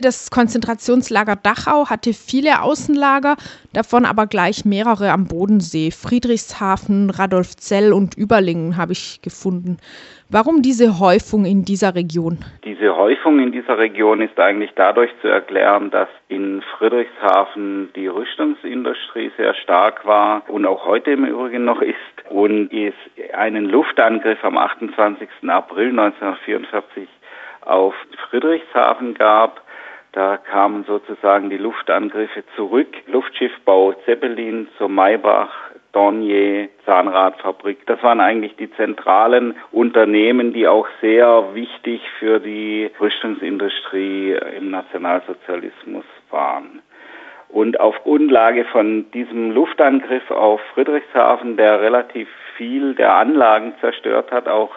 Das Konzentrationslager Dachau hatte viele Außenlager, davon aber gleich mehrere am Bodensee. Friedrichshafen, Radolfzell und Überlingen habe ich gefunden. Warum diese Häufung in dieser Region? Diese Häufung in dieser Region ist eigentlich dadurch zu erklären, dass in Friedrichshafen die Rüstungsindustrie sehr stark war und auch heute im Übrigen noch ist und es einen Luftangriff am 28. April 1944 auf Friedrichshafen gab da kamen sozusagen die Luftangriffe zurück. Luftschiffbau Zeppelin zur Maybach, Dornier, Zahnradfabrik. Das waren eigentlich die zentralen Unternehmen, die auch sehr wichtig für die Rüstungsindustrie im Nationalsozialismus waren. Und auf Grundlage von diesem Luftangriff auf Friedrichshafen, der relativ viel der Anlagen zerstört hat, auch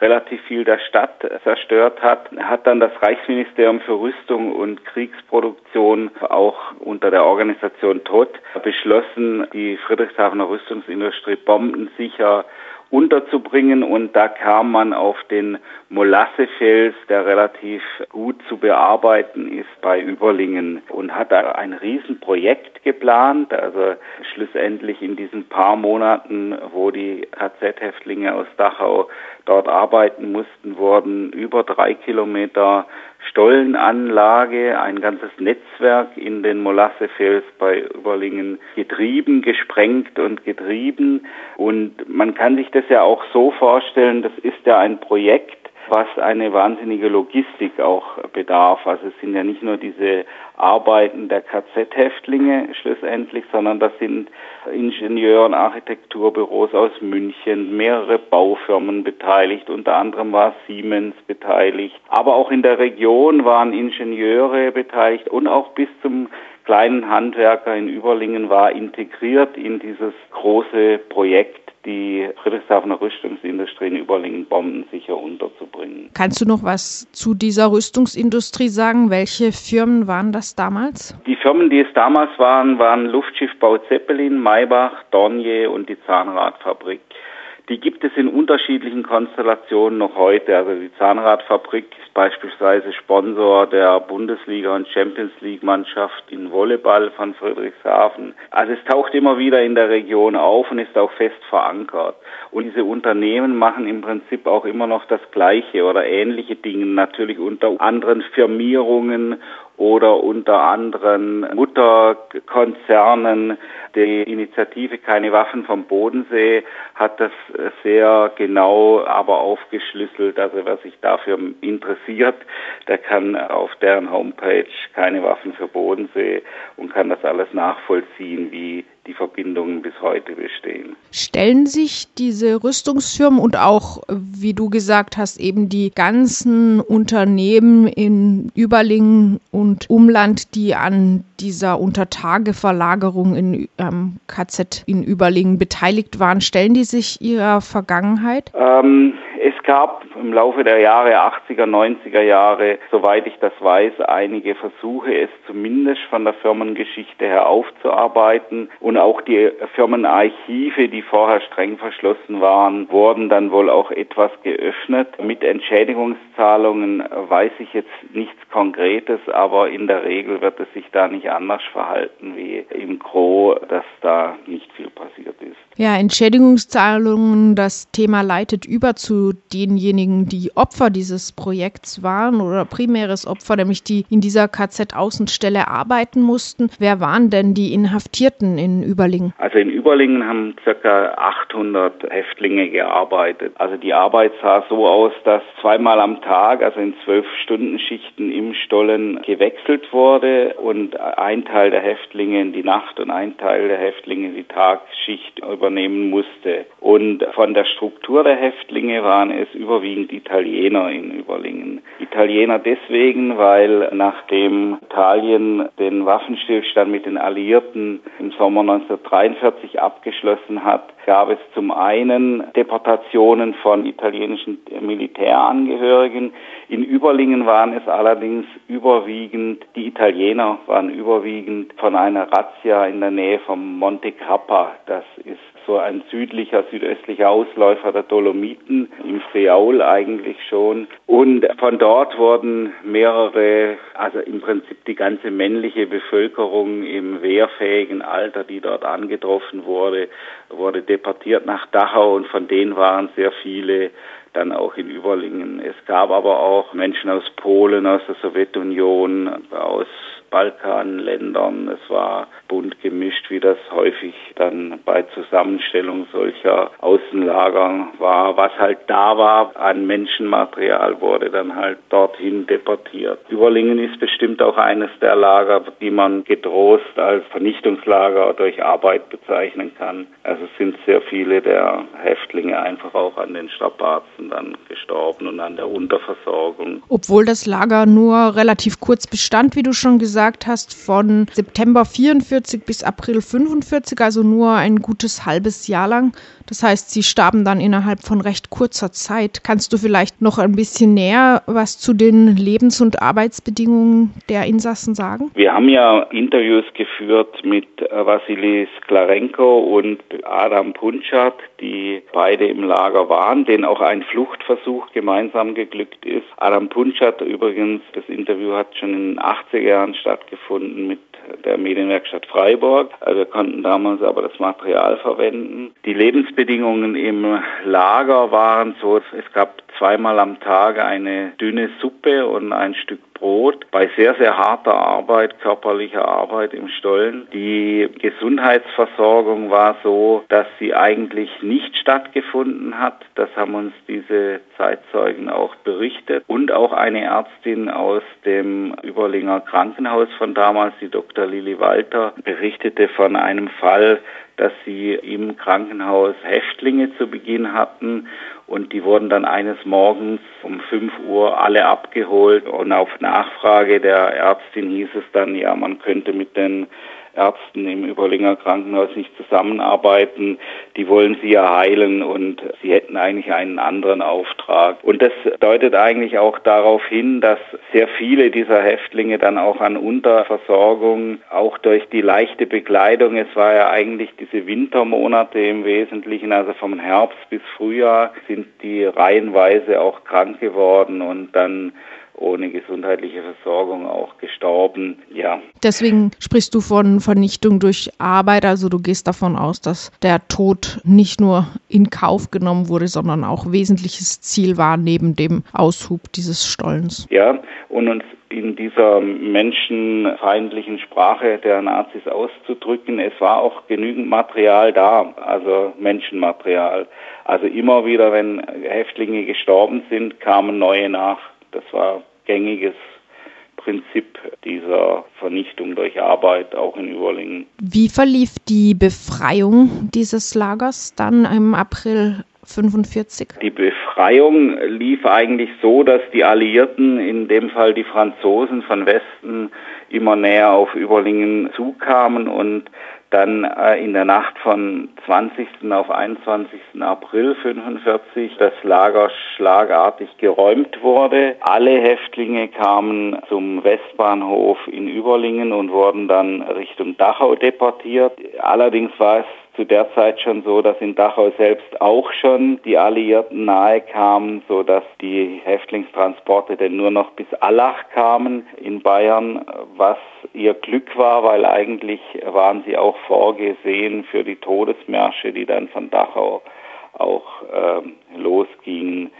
relativ viel der Stadt zerstört hat, hat dann das Reichsministerium für Rüstung und Kriegsproduktion auch unter der Organisation TOT beschlossen, die Friedrichshafener Rüstungsindustrie bombensicher unterzubringen. Und da kam man auf den Molassefels, der relativ gut zu bearbeiten ist bei Überlingen und hat da ein Riesenprojekt geplant, also schlussendlich in diesen paar Monaten, wo die KZ-Häftlinge aus Dachau dort arbeiten mussten, wurden über drei Kilometer Stollenanlage, ein ganzes Netzwerk in den Molassefels bei Überlingen getrieben, gesprengt und getrieben. Und man kann sich das ja auch so vorstellen, das ist ja ein Projekt, was eine wahnsinnige Logistik auch bedarf. Also es sind ja nicht nur diese Arbeiten der KZ-Häftlinge schlussendlich, sondern das sind Ingenieur- und Architekturbüros aus München, mehrere Baufirmen beteiligt, unter anderem war Siemens beteiligt. Aber auch in der Region waren Ingenieure beteiligt und auch bis zum kleinen Handwerker in Überlingen war integriert in dieses große Projekt die Friedrichshafener Rüstungsindustrie in Überlingen bombensicher unterzubringen. Kannst du noch was zu dieser Rüstungsindustrie sagen? Welche Firmen waren das damals? Die Firmen, die es damals waren, waren Luftschiffbau Zeppelin, Maybach, Dornier und die Zahnradfabrik. Die gibt es in unterschiedlichen Konstellationen noch heute. Also die Zahnradfabrik ist beispielsweise Sponsor der Bundesliga und Champions League Mannschaft in Volleyball von Friedrichshafen. Also es taucht immer wieder in der Region auf und ist auch fest verankert. Und diese Unternehmen machen im Prinzip auch immer noch das Gleiche oder ähnliche Dinge, natürlich unter anderen Firmierungen oder unter anderen Mutterkonzernen. Die Initiative Keine Waffen vom Bodensee hat das sehr genau aber aufgeschlüsselt. Also wer sich dafür interessiert, der kann auf deren Homepage Keine Waffen für Bodensee und kann das alles nachvollziehen, wie die Verbindungen bis heute bestehen. Stellen sich diese Rüstungsfirmen und auch, wie du gesagt hast, eben die ganzen Unternehmen in Überlingen und Umland, die an dieser Untertageverlagerung in ähm, KZ in Überlingen beteiligt waren, stellen die sich ihrer Vergangenheit? Ähm, es gab im Laufe der Jahre 80er, 90er Jahre, soweit ich das weiß, einige Versuche, es zumindest von der Firmengeschichte her aufzuarbeiten. Und auch die Firmenarchive, die vorher streng verschlossen waren, wurden dann wohl auch etwas geöffnet. Mit Entschädigungszahlungen weiß ich jetzt nichts Konkretes, aber in der Regel wird es sich da nicht anders verhalten wie im Gro, dass da nicht viel passiert ist. Ja, Entschädigungszahlungen, das Thema leitet über zu denjenigen, die Opfer dieses Projekts waren oder primäres Opfer, nämlich die in dieser KZ-Außenstelle arbeiten mussten. Wer waren denn die Inhaftierten in Überlingen? Also in Überlingen haben ca. 800 Häftlinge gearbeitet. Also die Arbeit sah so aus, dass zweimal am Tag, also in zwölf Stunden Schichten im Stollen gewechselt wurde und ein Teil der Häftlinge in die Nacht und ein Teil der Häftlinge in die Tagsschicht über übernehmen musste. Und von der Struktur der Häftlinge waren es überwiegend Italiener in Überlingen. Italiener deswegen, weil nachdem Italien den Waffenstillstand mit den Alliierten im Sommer 1943 abgeschlossen hat, gab es zum einen Deportationen von italienischen Militärangehörigen. In Überlingen waren es allerdings überwiegend, die Italiener waren überwiegend von einer Razzia in der Nähe vom Monte Grappa. Das ist so ein südlicher, südöstlicher Ausläufer der Dolomiten, im Friaul eigentlich schon. Und von dort wurden mehrere, also im Prinzip die ganze männliche Bevölkerung im wehrfähigen Alter, die dort angetroffen wurde, wurde deportiert nach Dachau und von denen waren sehr viele dann auch in Überlingen. Es gab aber auch Menschen aus Polen, aus der Sowjetunion, aus Balkanländern. Es war bunt gemischt, wie das häufig dann bei Zusammenstellung solcher Außenlager war. Was halt da war an Menschenmaterial wurde dann halt dorthin deportiert. Überlingen ist bestimmt auch eines der Lager, die man getrost als Vernichtungslager durch Arbeit bezeichnen kann. Also sind sehr viele der Häftlinge einfach auch an den Strapazen dann gestorben und an der Unterversorgung. Obwohl das Lager nur relativ kurz bestand, wie du schon gesagt gesagt hast, von September 44 bis April 45, also nur ein gutes halbes Jahr lang. Das heißt, sie starben dann innerhalb von recht kurzer Zeit. Kannst du vielleicht noch ein bisschen näher was zu den Lebens- und Arbeitsbedingungen der Insassen sagen? Wir haben ja Interviews geführt mit Vassili Sklarenko und Adam Punchat, die beide im Lager waren, denen auch ein Fluchtversuch gemeinsam geglückt ist. Adam Punchat übrigens, das Interview hat schon in den 80er Jahren stattgefunden mit der Medienwerkstatt Freiburg. Also wir konnten damals aber das Material verwenden. Die Lebensbedingungen im Lager waren so, es gab zweimal am Tag eine dünne Suppe und ein Stück Brot bei sehr, sehr harter Arbeit, körperlicher Arbeit im Stollen. Die Gesundheitsversorgung war so, dass sie eigentlich nicht stattgefunden hat. Das haben uns diese Zeitzeugen auch berichtet. Und auch eine Ärztin aus dem Überlinger Krankenhaus von damals, die Dr. Lili Walter, berichtete von einem Fall, dass sie im Krankenhaus Häftlinge zu Beginn hatten und die wurden dann eines Morgens um 5 Uhr alle abgeholt und auf Nachfrage der Ärztin hieß es dann, ja, man könnte mit den Ärzten im Überlinger Krankenhaus nicht zusammenarbeiten. Die wollen sie ja heilen und sie hätten eigentlich einen anderen Auftrag. Und das deutet eigentlich auch darauf hin, dass sehr viele dieser Häftlinge dann auch an Unterversorgung, auch durch die leichte Bekleidung, es war ja eigentlich diese Wintermonate im Wesentlichen, also vom Herbst bis Frühjahr, sind die reihenweise auch krank geworden und dann ohne gesundheitliche Versorgung auch gestorben. Ja. Deswegen sprichst du von Vernichtung durch Arbeit, also du gehst davon aus, dass der Tod nicht nur in Kauf genommen wurde, sondern auch wesentliches Ziel war neben dem Aushub dieses Stollens. Ja, und uns in dieser menschenfeindlichen Sprache der Nazis auszudrücken. Es war auch genügend Material da, also Menschenmaterial. Also immer wieder, wenn Häftlinge gestorben sind, kamen neue nach. Das war gängiges Prinzip dieser Vernichtung durch Arbeit auch in Überlingen. Wie verlief die Befreiung dieses Lagers dann im April 45? Die Befreiung lief eigentlich so, dass die Alliierten, in dem Fall die Franzosen von Westen, immer näher auf Überlingen zukamen und dann äh, in der Nacht von 20. auf 21. April 45 das Lager schlagartig geräumt wurde. Alle Häftlinge kamen zum Westbahnhof in Überlingen und wurden dann Richtung Dachau deportiert. Allerdings war es zu der Zeit schon so, dass in Dachau selbst auch schon die Alliierten nahe kamen, so dass die Häftlingstransporte denn nur noch bis Allach kamen in Bayern, was ihr Glück war, weil eigentlich waren sie auch vorgesehen für die Todesmärsche, die dann von Dachau auch äh, losgingen.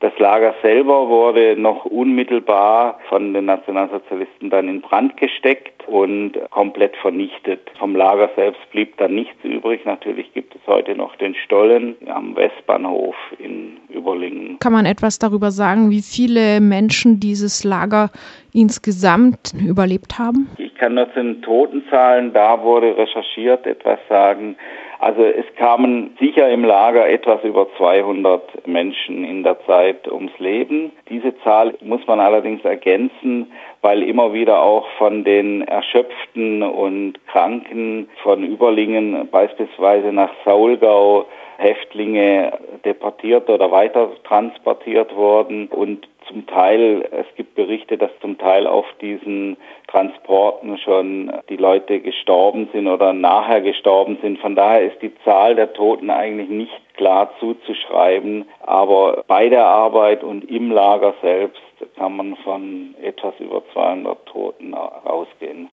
Das Lager selber wurde noch unmittelbar von den Nationalsozialisten dann in Brand gesteckt und komplett vernichtet. Vom Lager selbst blieb dann nichts übrig. Natürlich gibt es heute noch den Stollen am Westbahnhof in Überlingen. Kann man etwas darüber sagen, wie viele Menschen dieses Lager insgesamt überlebt haben? Ich kann nur zu den Totenzahlen, da wurde recherchiert, etwas sagen. Also es kamen sicher im Lager etwas über 200 Menschen in der Zeit ums Leben. Diese Zahl muss man allerdings ergänzen, weil immer wieder auch von den Erschöpften und Kranken von Überlingen beispielsweise nach Saulgau Häftlinge deportiert oder weiter transportiert wurden und zum Teil, es gibt Berichte, dass zum Teil auf diesen Transporten schon die Leute gestorben sind oder nachher gestorben sind. Von daher ist die Zahl der Toten eigentlich nicht klar zuzuschreiben. Aber bei der Arbeit und im Lager selbst kann man von etwas über 200 Toten ausgehen.